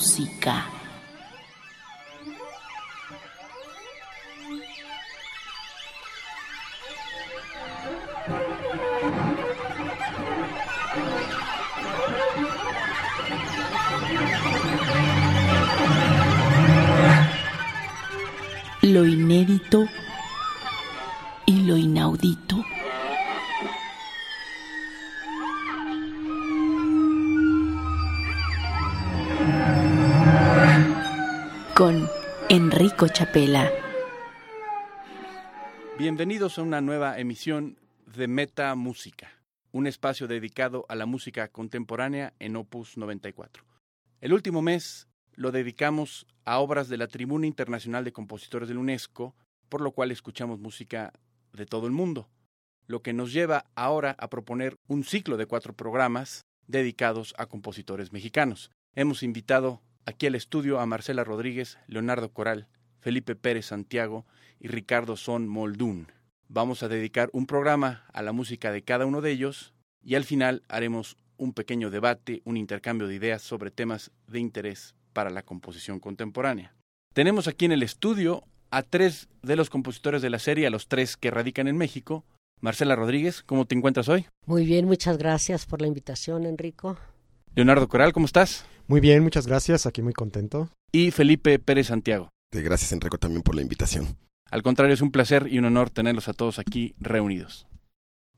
música. Bienvenidos a una nueva emisión de Meta Música, un espacio dedicado a la música contemporánea en Opus 94. El último mes lo dedicamos a obras de la Tribuna Internacional de Compositores de la UNESCO, por lo cual escuchamos música de todo el mundo, lo que nos lleva ahora a proponer un ciclo de cuatro programas dedicados a compositores mexicanos. Hemos invitado aquí al estudio a Marcela Rodríguez, Leonardo Coral, Felipe Pérez Santiago y Ricardo Son Moldún. Vamos a dedicar un programa a la música de cada uno de ellos y al final haremos un pequeño debate, un intercambio de ideas sobre temas de interés para la composición contemporánea. Tenemos aquí en el estudio a tres de los compositores de la serie, a los tres que radican en México. Marcela Rodríguez, ¿cómo te encuentras hoy? Muy bien, muchas gracias por la invitación, Enrico. Leonardo Coral, ¿cómo estás? Muy bien, muchas gracias, aquí muy contento. Y Felipe Pérez Santiago. Gracias, Enrico, también por la invitación. Al contrario, es un placer y un honor tenerlos a todos aquí reunidos.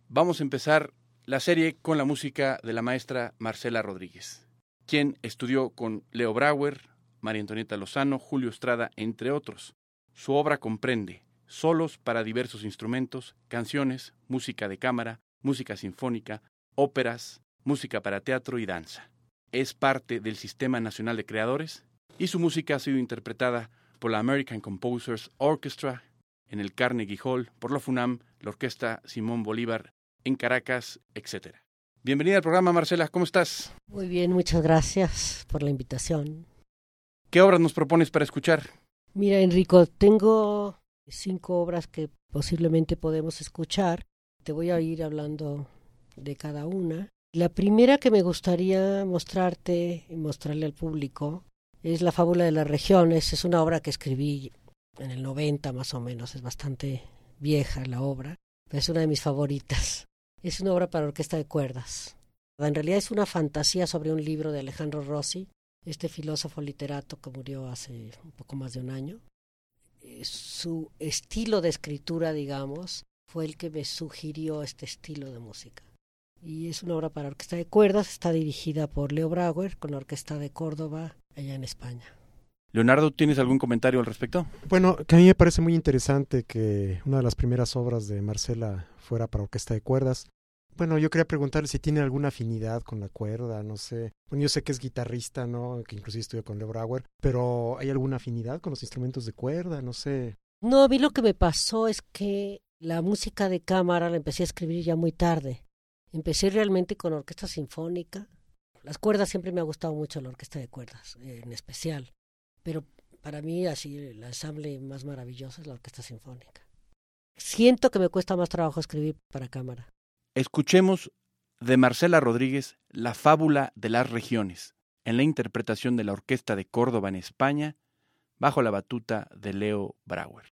Vamos a empezar la serie con la música de la maestra Marcela Rodríguez, quien estudió con Leo Brauer, María Antonieta Lozano, Julio Estrada, entre otros. Su obra comprende solos para diversos instrumentos, canciones, música de cámara, música sinfónica, óperas, música para teatro y danza. Es parte del Sistema Nacional de Creadores y su música ha sido interpretada por la American Composers Orchestra en el Carnegie Hall, por la FUNAM, la Orquesta Simón Bolívar en Caracas, etc. Bienvenida al programa, Marcela, ¿cómo estás? Muy bien, muchas gracias por la invitación. ¿Qué obras nos propones para escuchar? Mira, Enrico, tengo cinco obras que posiblemente podemos escuchar. Te voy a ir hablando de cada una. La primera que me gustaría mostrarte y mostrarle al público es La fábula de las regiones. Es una obra que escribí en el 90 más o menos. Es bastante vieja la obra, pero es una de mis favoritas. Es una obra para orquesta de cuerdas. En realidad es una fantasía sobre un libro de Alejandro Rossi, este filósofo literato que murió hace un poco más de un año. Su estilo de escritura, digamos, fue el que me sugirió este estilo de música. Y es una obra para orquesta de cuerdas, está dirigida por Leo Brauer con la Orquesta de Córdoba, allá en España. Leonardo, ¿tienes algún comentario al respecto? Bueno, que a mí me parece muy interesante que una de las primeras obras de Marcela fuera para orquesta de cuerdas. Bueno, yo quería preguntarle si tiene alguna afinidad con la cuerda, no sé. Bueno, yo sé que es guitarrista, ¿no? Que inclusive estudió con Leo Brauer, pero ¿hay alguna afinidad con los instrumentos de cuerda? No sé. No, a mí lo que me pasó es que la música de cámara la empecé a escribir ya muy tarde. Empecé realmente con orquesta sinfónica. Las cuerdas siempre me ha gustado mucho la orquesta de cuerdas, en especial. Pero para mí, así, el ensamble más maravilloso es la orquesta sinfónica. Siento que me cuesta más trabajo escribir para cámara. Escuchemos de Marcela Rodríguez La fábula de las regiones, en la interpretación de la Orquesta de Córdoba en España, bajo la batuta de Leo Brauer.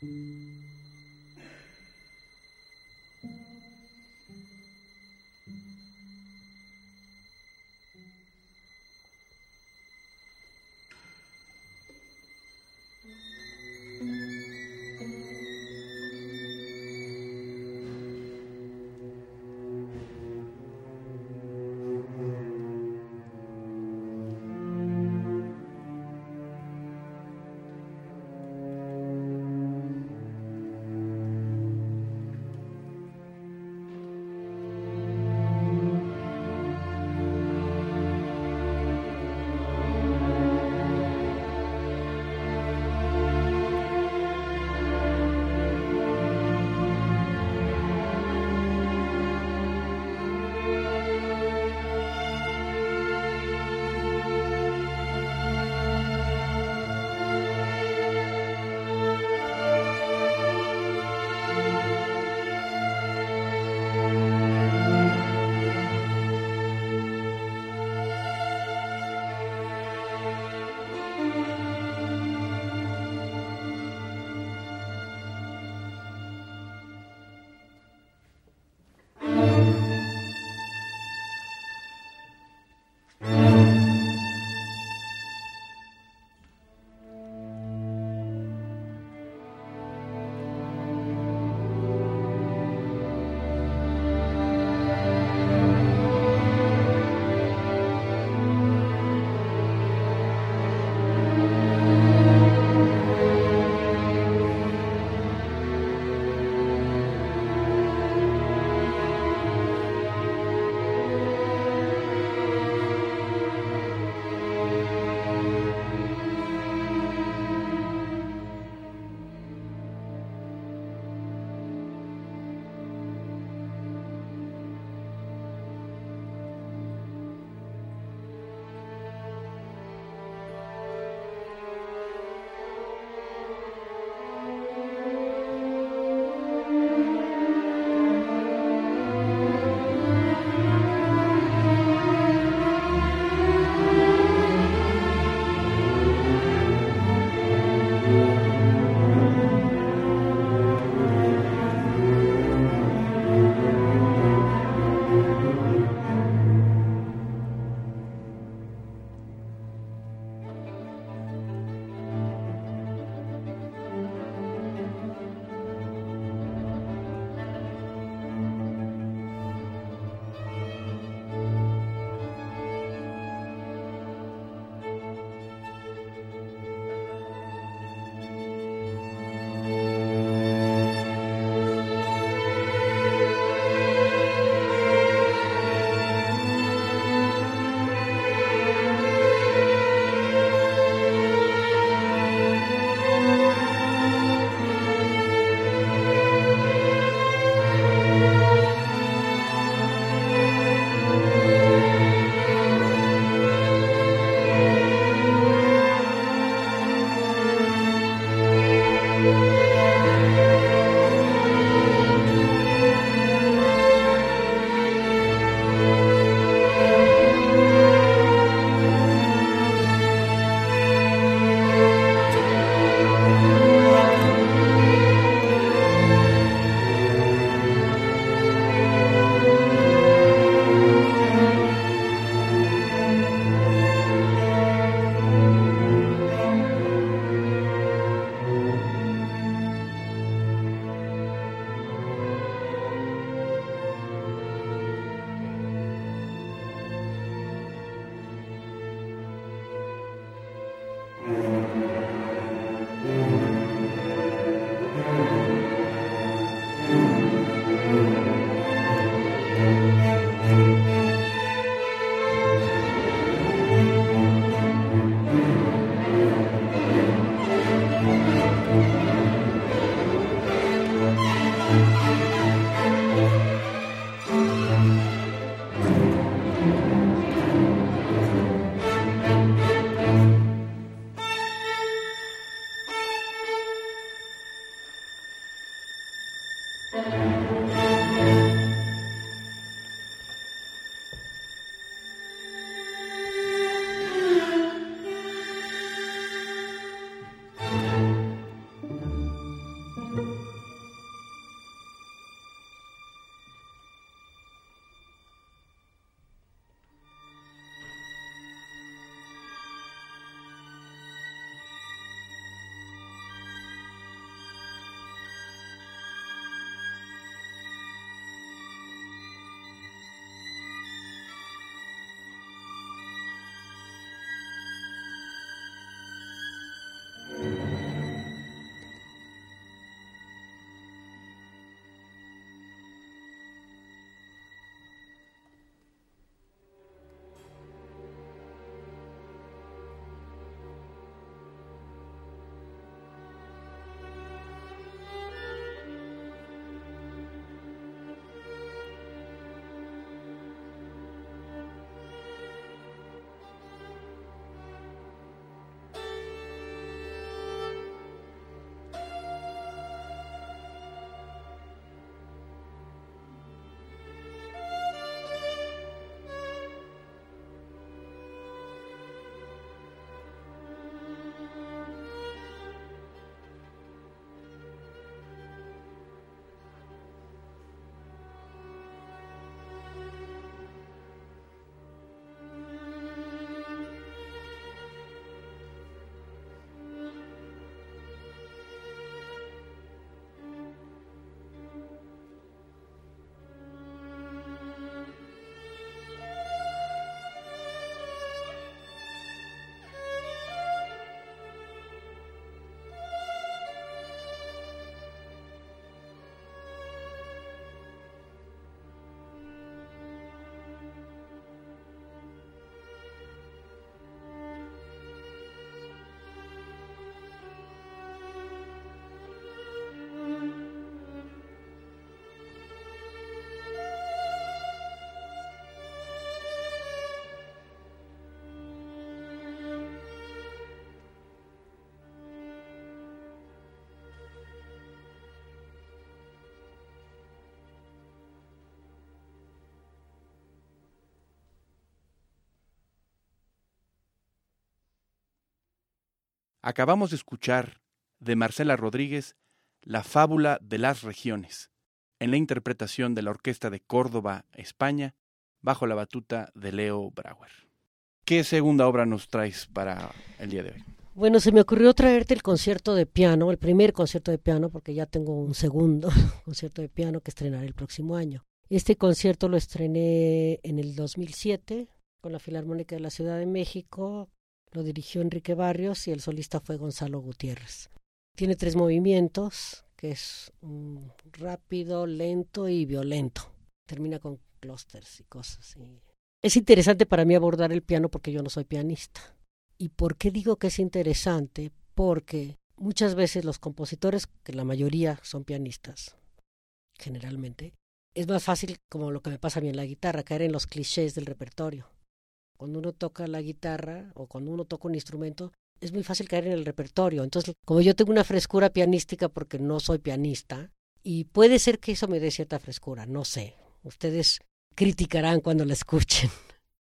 thank mm -hmm. you Acabamos de escuchar de Marcela Rodríguez La fábula de las regiones, en la interpretación de la Orquesta de Córdoba, España, bajo la batuta de Leo Brauer. ¿Qué segunda obra nos traes para el día de hoy? Bueno, se me ocurrió traerte el concierto de piano, el primer concierto de piano, porque ya tengo un segundo concierto de piano que estrenaré el próximo año. Este concierto lo estrené en el 2007 con la Filarmónica de la Ciudad de México, lo dirigió Enrique Barrios y el solista fue Gonzalo Gutiérrez. Tiene tres movimientos, que es rápido, lento y violento. Termina con clusters y cosas. Es interesante para mí abordar el piano porque yo no soy pianista. ¿Y por qué digo que es interesante? Porque muchas veces los compositores, que la mayoría son pianistas, generalmente, es más fácil, como lo que me pasa a mí en la guitarra, caer en los clichés del repertorio. Cuando uno toca la guitarra o cuando uno toca un instrumento, es muy fácil caer en el repertorio. Entonces, como yo tengo una frescura pianística porque no soy pianista, y puede ser que eso me dé cierta frescura, no sé. Ustedes criticarán cuando la escuchen.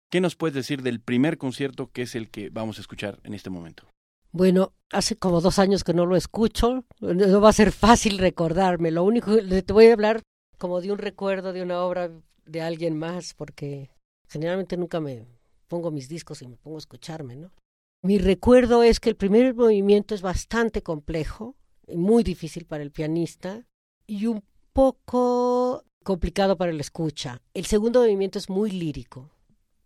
¿Qué nos puedes decir del primer concierto que es el que vamos a escuchar en este momento? Bueno, hace como dos años que no lo escucho, no va a ser fácil recordarme. Lo único que te voy a hablar como de un recuerdo de una obra de alguien más, porque generalmente nunca me pongo mis discos y me pongo a escucharme, ¿no? Mi recuerdo es que el primer movimiento es bastante complejo, muy difícil para el pianista y un poco complicado para el escucha. El segundo movimiento es muy lírico,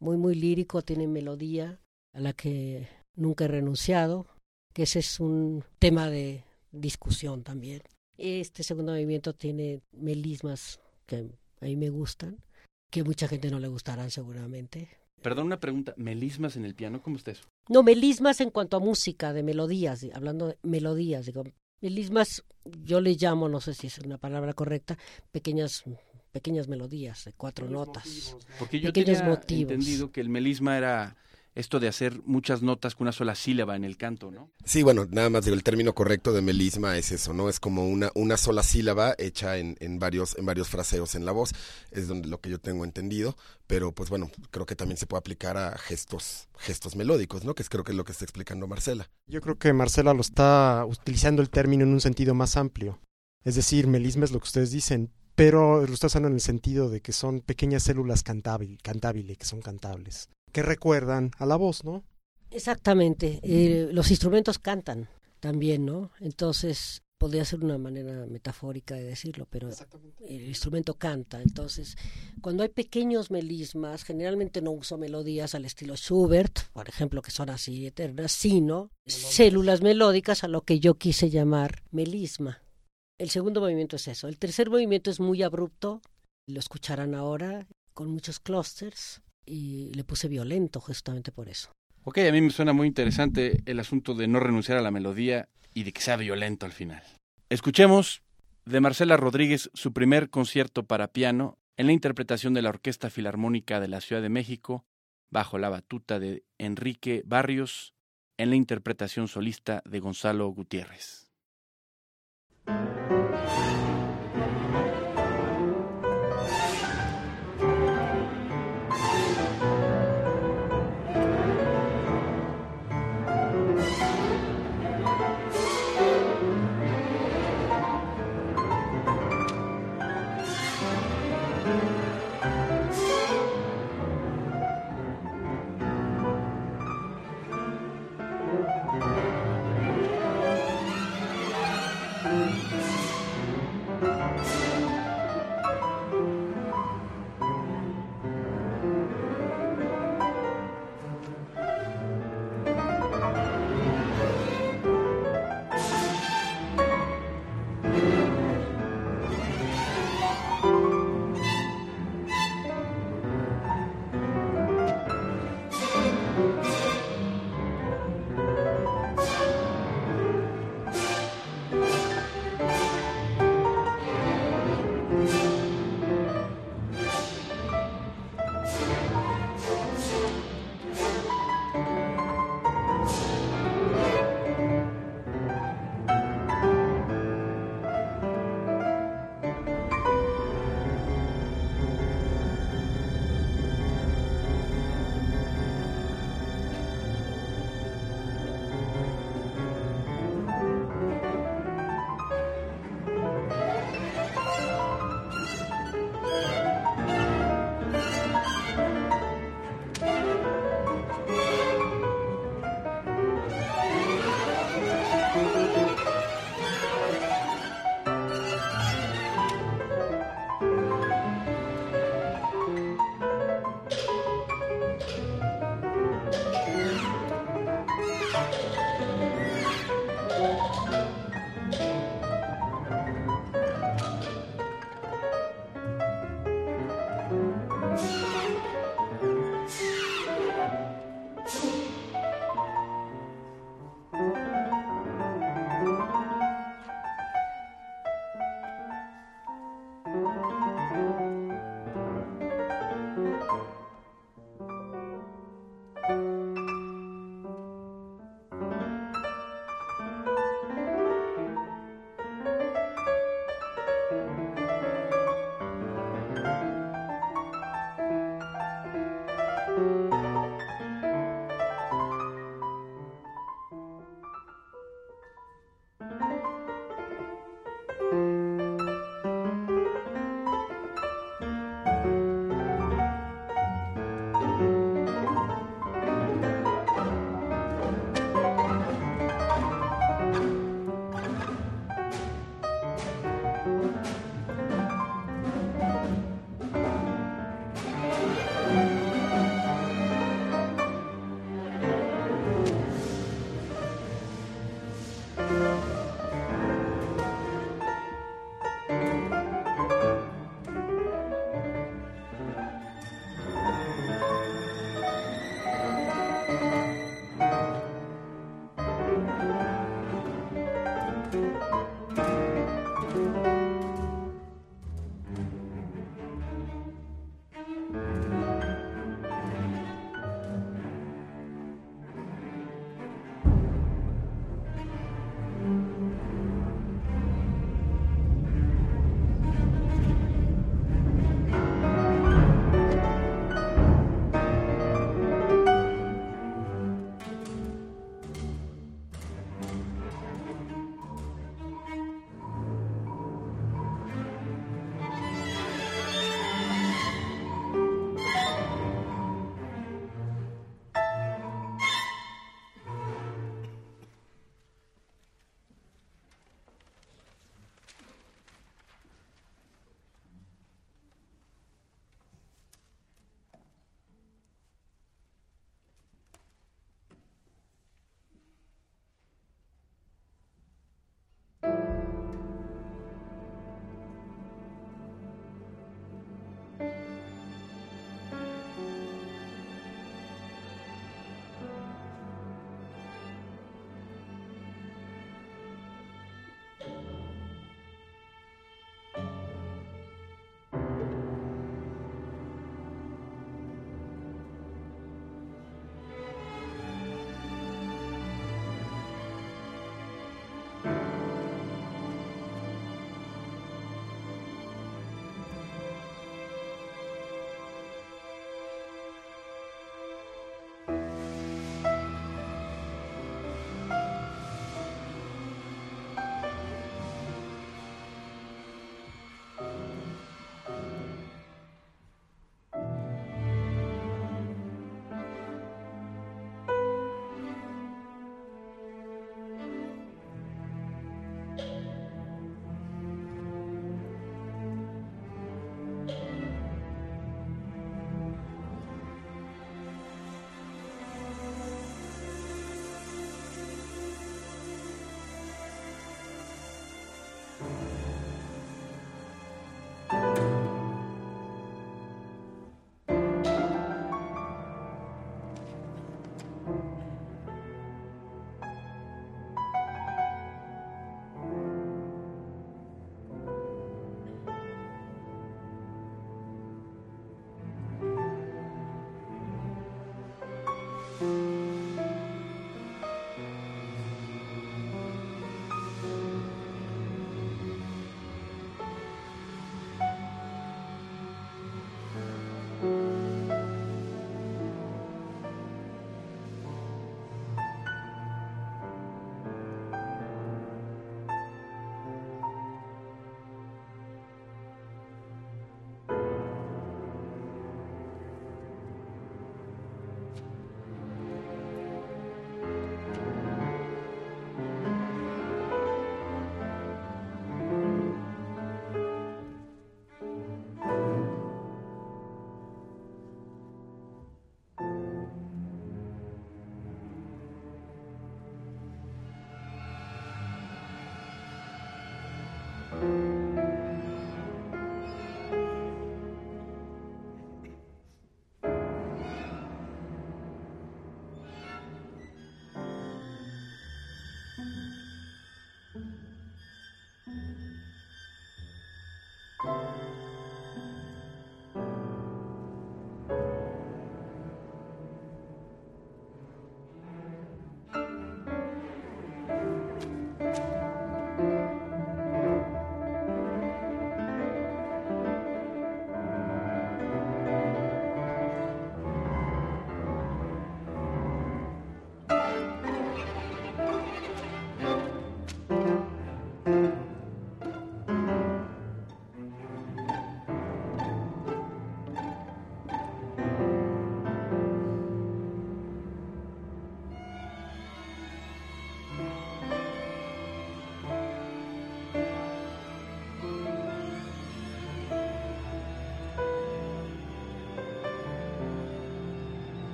muy, muy lírico, tiene melodía a la que nunca he renunciado, que ese es un tema de discusión también. Este segundo movimiento tiene melismas que a mí me gustan, que mucha gente no le gustarán seguramente. Perdón, una pregunta. ¿Melismas en el piano? ¿Cómo está eso? No, melismas en cuanto a música, de melodías, hablando de melodías, digo. Melismas, yo le llamo, no sé si es una palabra correcta, pequeñas pequeñas melodías de cuatro notas. Porque yo tenía entendido que el melisma era esto de hacer muchas notas con una sola sílaba en el canto, ¿no? Sí, bueno, nada más digo, el término correcto de melisma es eso, ¿no? Es como una, una sola sílaba hecha en, en, varios, en varios fraseos en la voz, es donde lo que yo tengo entendido, pero pues bueno, creo que también se puede aplicar a gestos, gestos melódicos, ¿no? Que es creo que es lo que está explicando Marcela. Yo creo que Marcela lo está utilizando el término en un sentido más amplio. Es decir, melisma es lo que ustedes dicen, pero lo está usando en el sentido de que son pequeñas células cantables, que son cantables que recuerdan a la voz, ¿no? Exactamente. Eh, los instrumentos cantan también, ¿no? Entonces, podría ser una manera metafórica de decirlo, pero el instrumento canta. Entonces, cuando hay pequeños melismas, generalmente no uso melodías al estilo Schubert, por ejemplo, que son así eternas, sino células melódicas a lo que yo quise llamar melisma. El segundo movimiento es eso. El tercer movimiento es muy abrupto, lo escucharán ahora, con muchos clusters y le puse violento justamente por eso. Ok, a mí me suena muy interesante el asunto de no renunciar a la melodía y de que sea violento al final. Escuchemos de Marcela Rodríguez su primer concierto para piano en la interpretación de la Orquesta Filarmónica de la Ciudad de México, bajo la batuta de Enrique Barrios, en la interpretación solista de Gonzalo Gutiérrez.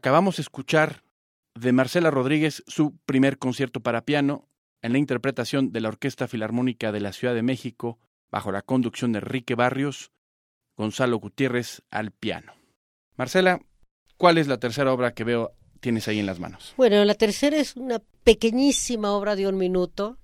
Acabamos de escuchar de Marcela Rodríguez su primer concierto para piano en la interpretación de la Orquesta Filarmónica de la Ciudad de México bajo la conducción de Enrique Barrios, Gonzalo Gutiérrez al piano. Marcela, ¿cuál es la tercera obra que veo tienes ahí en las manos? Bueno, la tercera es una pequeñísima obra de un minuto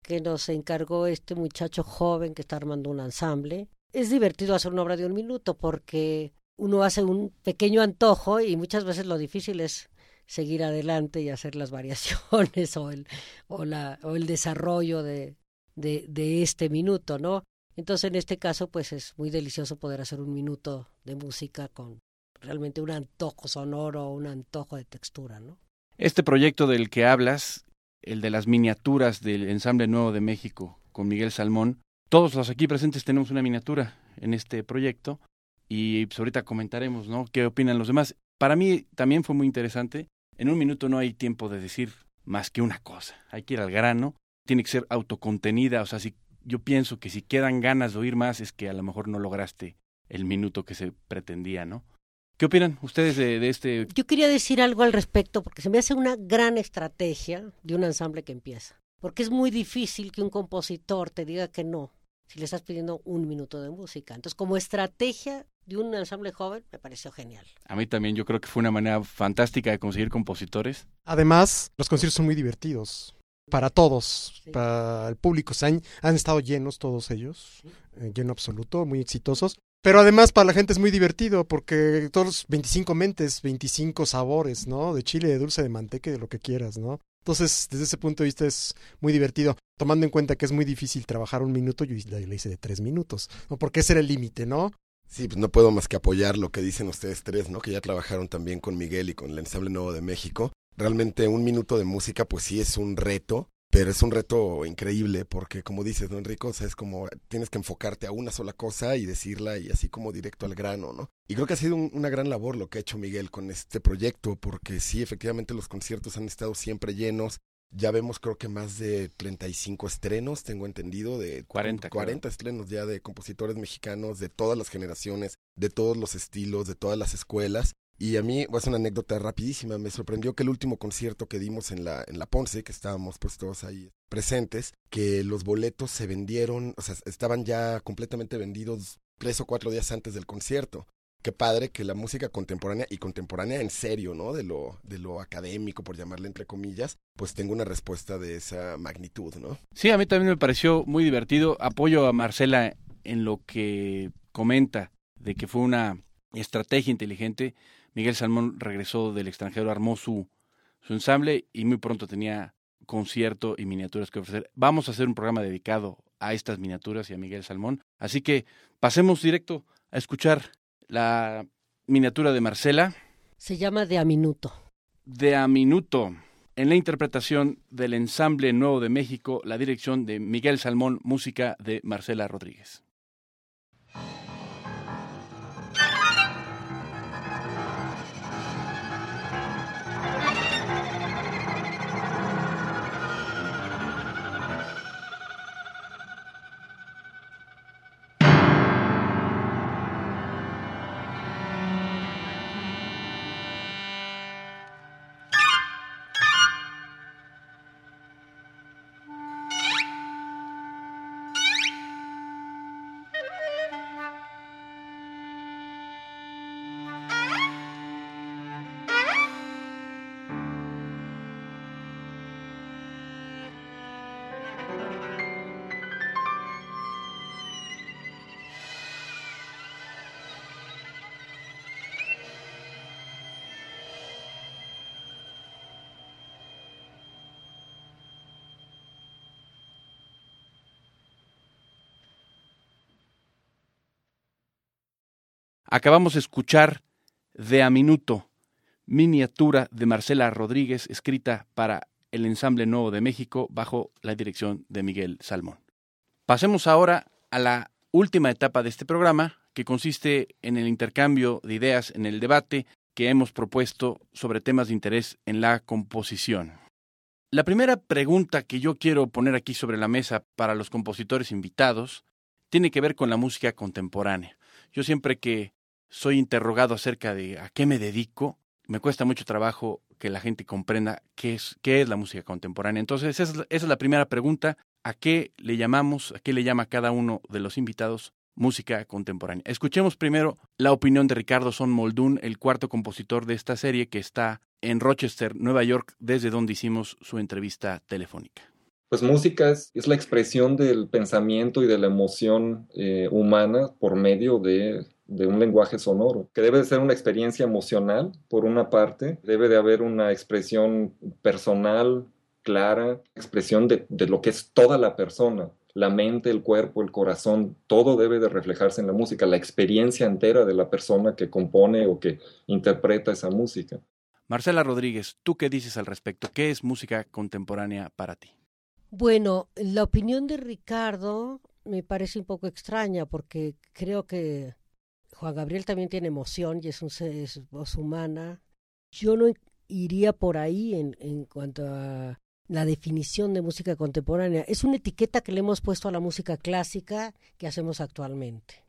que nos encargó este muchacho joven que está armando un ensamble. Es divertido hacer una obra de un minuto porque uno hace un pequeño antojo y muchas veces lo difícil es seguir adelante y hacer las variaciones o el, o la, o el desarrollo de, de, de este minuto, ¿no? Entonces, en este caso, pues es muy delicioso poder hacer un minuto de música con realmente un antojo sonoro, un antojo de textura, ¿no? Este proyecto del que hablas, el de las miniaturas del Ensamble Nuevo de México con Miguel Salmón, todos los aquí presentes tenemos una miniatura en este proyecto y pues ahorita comentaremos, ¿no? ¿Qué opinan los demás? Para mí también fue muy interesante. En un minuto no hay tiempo de decir más que una cosa. Hay que ir al grano. Tiene que ser autocontenida. O sea, si yo pienso que si quedan ganas de oír más es que a lo mejor no lograste el minuto que se pretendía, ¿no? ¿Qué opinan ustedes de, de, este? Yo quería decir algo al respecto porque se me hace una gran estrategia de un ensamble que empieza. Porque es muy difícil que un compositor te diga que no si le estás pidiendo un minuto de música. Entonces, como estrategia de un ensamble joven, me pareció genial. A mí también, yo creo que fue una manera fantástica de conseguir compositores. Además, los conciertos son muy divertidos para todos, sí. para el público. Se han, han, estado llenos todos ellos, sí. eh, lleno absoluto, muy exitosos. Pero además para la gente es muy divertido porque todos 25 mentes, 25 sabores, ¿no? De chile, de dulce, de manteca, de lo que quieras, ¿no? Entonces, desde ese punto de vista es muy divertido, tomando en cuenta que es muy difícil trabajar un minuto, yo le hice de tres minutos, ¿no? Porque ese era el límite, ¿no? Sí, pues no puedo más que apoyar lo que dicen ustedes tres, ¿no? Que ya trabajaron también con Miguel y con el Ensamble Nuevo de México. Realmente un minuto de música, pues sí es un reto, pero es un reto increíble porque como dices, ¿no, Enrico? O sea, es como tienes que enfocarte a una sola cosa y decirla y así como directo al grano, ¿no? Y creo que ha sido un, una gran labor lo que ha hecho Miguel con este proyecto porque sí, efectivamente los conciertos han estado siempre llenos. Ya vemos creo que más de 35 estrenos, tengo entendido, de 40, 40 claro. estrenos ya de compositores mexicanos de todas las generaciones, de todos los estilos, de todas las escuelas. Y a mí, voy a hacer una anécdota rapidísima, me sorprendió que el último concierto que dimos en la, en la Ponce, que estábamos pues todos ahí presentes, que los boletos se vendieron, o sea, estaban ya completamente vendidos tres o cuatro días antes del concierto. Qué padre que la música contemporánea, y contemporánea en serio, ¿no? De lo, de lo académico, por llamarle entre comillas, pues tenga una respuesta de esa magnitud, ¿no? Sí, a mí también me pareció muy divertido. Apoyo a Marcela en lo que comenta de que fue una estrategia inteligente Miguel Salmón regresó del extranjero, armó su, su ensamble y muy pronto tenía concierto y miniaturas que ofrecer. Vamos a hacer un programa dedicado a estas miniaturas y a Miguel Salmón. Así que pasemos directo a escuchar la miniatura de Marcela. Se llama De a Minuto. De a Minuto. En la interpretación del Ensamble Nuevo de México, la dirección de Miguel Salmón, música de Marcela Rodríguez. Acabamos de escuchar De a Minuto, miniatura de Marcela Rodríguez, escrita para el Ensamble Nuevo de México bajo la dirección de Miguel Salmón. Pasemos ahora a la última etapa de este programa, que consiste en el intercambio de ideas, en el debate que hemos propuesto sobre temas de interés en la composición. La primera pregunta que yo quiero poner aquí sobre la mesa para los compositores invitados tiene que ver con la música contemporánea. Yo siempre que soy interrogado acerca de a qué me dedico, me cuesta mucho trabajo que la gente comprenda qué es, qué es la música contemporánea. Entonces, esa es, la primera pregunta. ¿A qué le llamamos, a qué le llama cada uno de los invitados música contemporánea? Escuchemos primero la opinión de Ricardo Son Moldún, el cuarto compositor de esta serie que está en Rochester, Nueva York, desde donde hicimos su entrevista telefónica. Pues música es, es la expresión del pensamiento y de la emoción eh, humana por medio de de un lenguaje sonoro, que debe de ser una experiencia emocional, por una parte, debe de haber una expresión personal, clara, expresión de, de, lo que es toda la persona, la mente, el cuerpo, el corazón, todo debe de reflejarse en la música, la experiencia entera de la persona que compone o que interpreta esa música. Marcela Rodríguez, ¿tú qué dices al respecto? ¿Qué es música contemporánea para ti? Bueno, la opinión de Ricardo me parece un poco extraña porque creo que Juan Gabriel también tiene emoción y es, un, voz humana. Yo no iría por ahí en, cuanto a la definición de música contemporánea. Es una etiqueta que le hemos puesto a la música clásica que hacemos actualmente.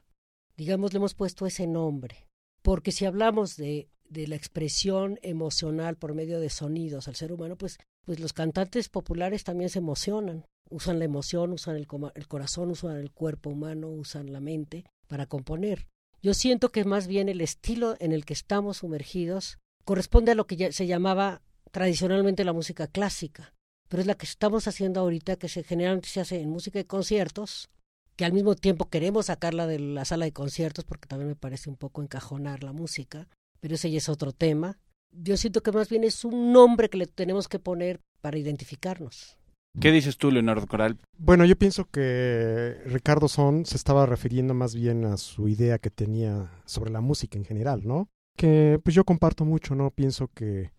Digamos, le hemos puesto ese nombre. Porque si hablamos de, de la expresión emocional por medio de sonidos al ser humano, pues, pues los cantantes populares también se emocionan. Usan la emoción, usan el, el corazón, usan el cuerpo humano, usan la mente para componer. Yo siento que más bien el estilo en el que estamos sumergidos corresponde a lo que se llamaba tradicionalmente la música clásica, pero es la que estamos haciendo ahorita, que se generalmente se hace en música de conciertos, que al mismo tiempo queremos sacarla de la sala de conciertos porque también me parece un poco encajonar la música, pero ese ya es otro tema. Yo siento que más bien es un nombre que le tenemos que poner para identificarnos. ¿Qué dices tú, Leonardo Coral? Bueno, yo pienso que Ricardo Son se estaba refiriendo más bien a su idea que tenía sobre la música en general, ¿no? Que pues yo comparto mucho, ¿no? Pienso que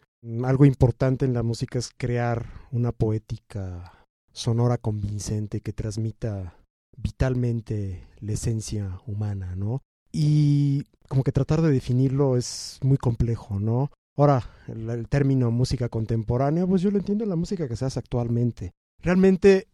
algo importante en la música es crear una poética sonora convincente que transmita vitalmente la esencia humana, ¿no? Y como que tratar de definirlo es muy complejo, ¿no? Ahora, el, el, término música contemporánea, pues yo lo entiendo en la música que se hace actualmente realmente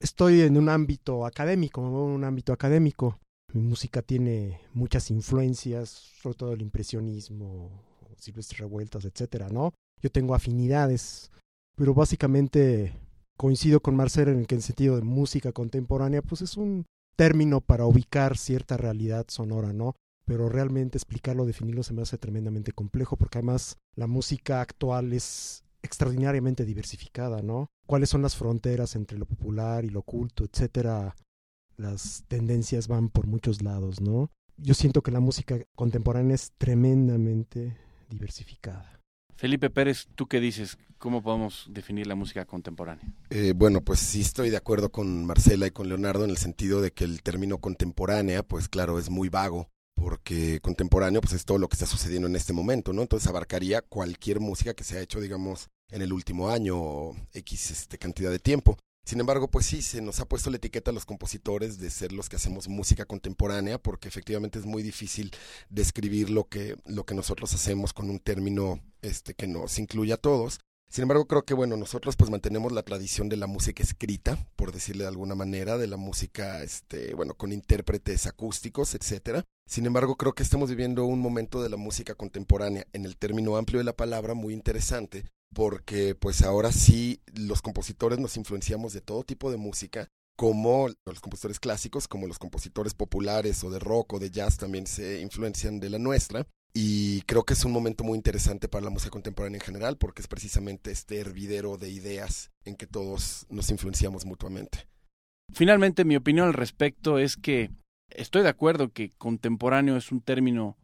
estoy en un ámbito académico, en un ámbito académico. Mi música tiene muchas influencias, sobre todo el impresionismo, silvestres revueltas, etcétera, ¿no? Yo tengo afinidades, pero básicamente coincido con Marcelo en que en sentido de música contemporánea, pues es un término para ubicar cierta realidad sonora, ¿no? Pero realmente explicarlo, definirlo se me hace tremendamente complejo, porque además la música actual es extraordinariamente diversificada, ¿no? ¿Cuáles son las fronteras entre lo popular y lo oculto, etcétera? Las tendencias van por muchos lados, ¿no? Yo siento que la música contemporánea es tremendamente diversificada. Felipe Pérez, ¿tú qué dices? ¿Cómo podemos definir la música contemporánea? Eh, bueno, pues sí estoy de acuerdo con Marcela y con Leonardo en el sentido de que el término contemporánea, pues claro, es muy vago porque contemporáneo pues es todo lo que está sucediendo en este momento, ¿no? Entonces abarcaría cualquier música que se ha hecho, digamos, en el último año o X este, cantidad de tiempo. Sin embargo, pues sí, se nos ha puesto la etiqueta a los compositores de ser los que hacemos música contemporánea, porque efectivamente es muy difícil describir lo que, lo que nosotros hacemos con un término este, que nos incluya a todos. Sin embargo, creo que bueno, nosotros pues mantenemos la tradición de la música escrita, por decirle de alguna manera, de la música, este, bueno, con intérpretes acústicos, etcétera. Sin embargo, creo que estamos viviendo un momento de la música contemporánea, en el término amplio de la palabra, muy interesante, porque pues ahora sí los compositores nos influenciamos de todo tipo de música, como los compositores clásicos, como los compositores populares o de rock o de jazz también se influencian de la nuestra. Y creo que es un momento muy interesante para la música contemporánea en general porque es precisamente este hervidero de ideas en que todos nos influenciamos mutuamente. Finalmente, mi opinión al respecto es que estoy de acuerdo que contemporáneo es un término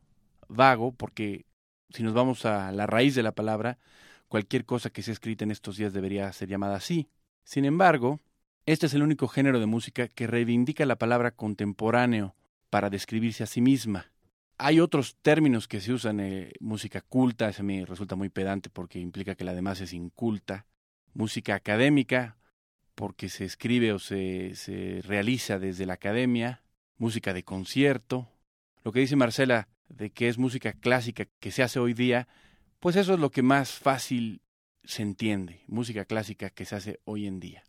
vago porque si nos vamos a la raíz de la palabra, cualquier cosa que sea escrita en estos días debería ser llamada así. Sin embargo, este es el único género de música que reivindica la palabra contemporáneo para describirse a sí misma. Hay otros términos que se usan, eh, música culta, ese me resulta muy pedante porque implica que la demás es inculta. Música académica, porque se escribe o se, se realiza desde la academia. Música de concierto. Lo que dice Marcela de que es música clásica que se hace hoy día, pues eso es lo que más fácil se entiende, música clásica que se hace hoy en día.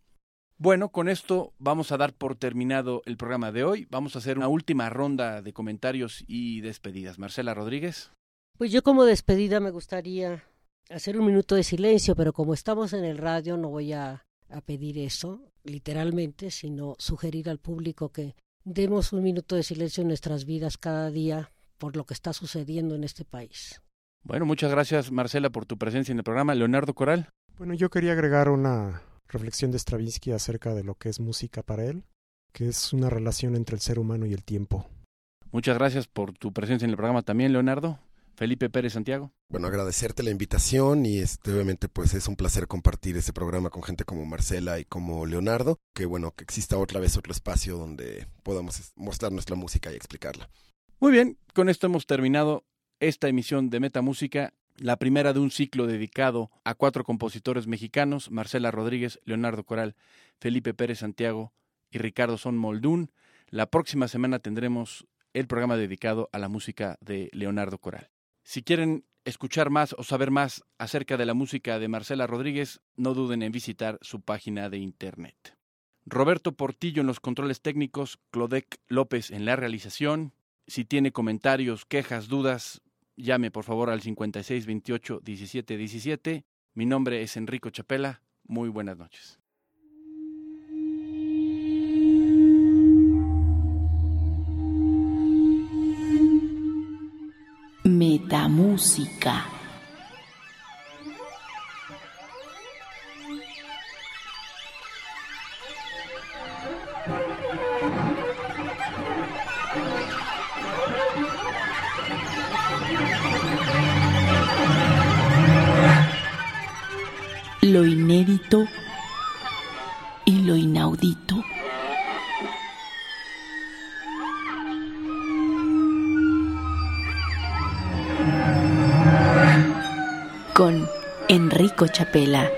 Bueno, con esto vamos a dar por terminado el programa de hoy. Vamos a hacer una última ronda de comentarios y despedidas. Marcela Rodríguez. Pues yo como despedida me gustaría hacer un minuto de silencio, pero como estamos en el radio no voy a, a pedir eso literalmente, sino sugerir al público que demos un minuto de silencio en nuestras vidas cada día por lo que está sucediendo en este país. Bueno, muchas gracias Marcela por tu presencia en el programa. Leonardo Coral. Bueno, yo quería agregar una reflexión de Stravinsky acerca de lo que es música para él, que es una relación entre el ser humano y el tiempo. Muchas gracias por tu presencia en el programa también, Leonardo. Felipe Pérez Santiago. Bueno, agradecerte la invitación y este, obviamente pues es un placer compartir este programa con gente como Marcela y como Leonardo, que bueno, que exista otra vez otro espacio donde podamos mostrar nuestra música y explicarla. Muy bien, con esto hemos terminado esta emisión de Metamúsica, la primera de un ciclo dedicado a cuatro compositores mexicanos, Marcela Rodríguez, Leonardo Coral, Felipe Pérez Santiago y Ricardo Son Moldún. La próxima semana tendremos el programa dedicado a la música de Leonardo Coral. Si quieren escuchar más o saber más acerca de la música de Marcela Rodríguez, no duden en visitar su página de internet. Roberto Portillo en los controles técnicos, Clodec López en la realización. Si tiene comentarios, quejas, dudas, llame por favor al 5628 1717. Mi nombre es Enrico Chapela. Muy buenas noches. Metamúsica. Lo inédito y lo inaudito. con Enrico Chapela.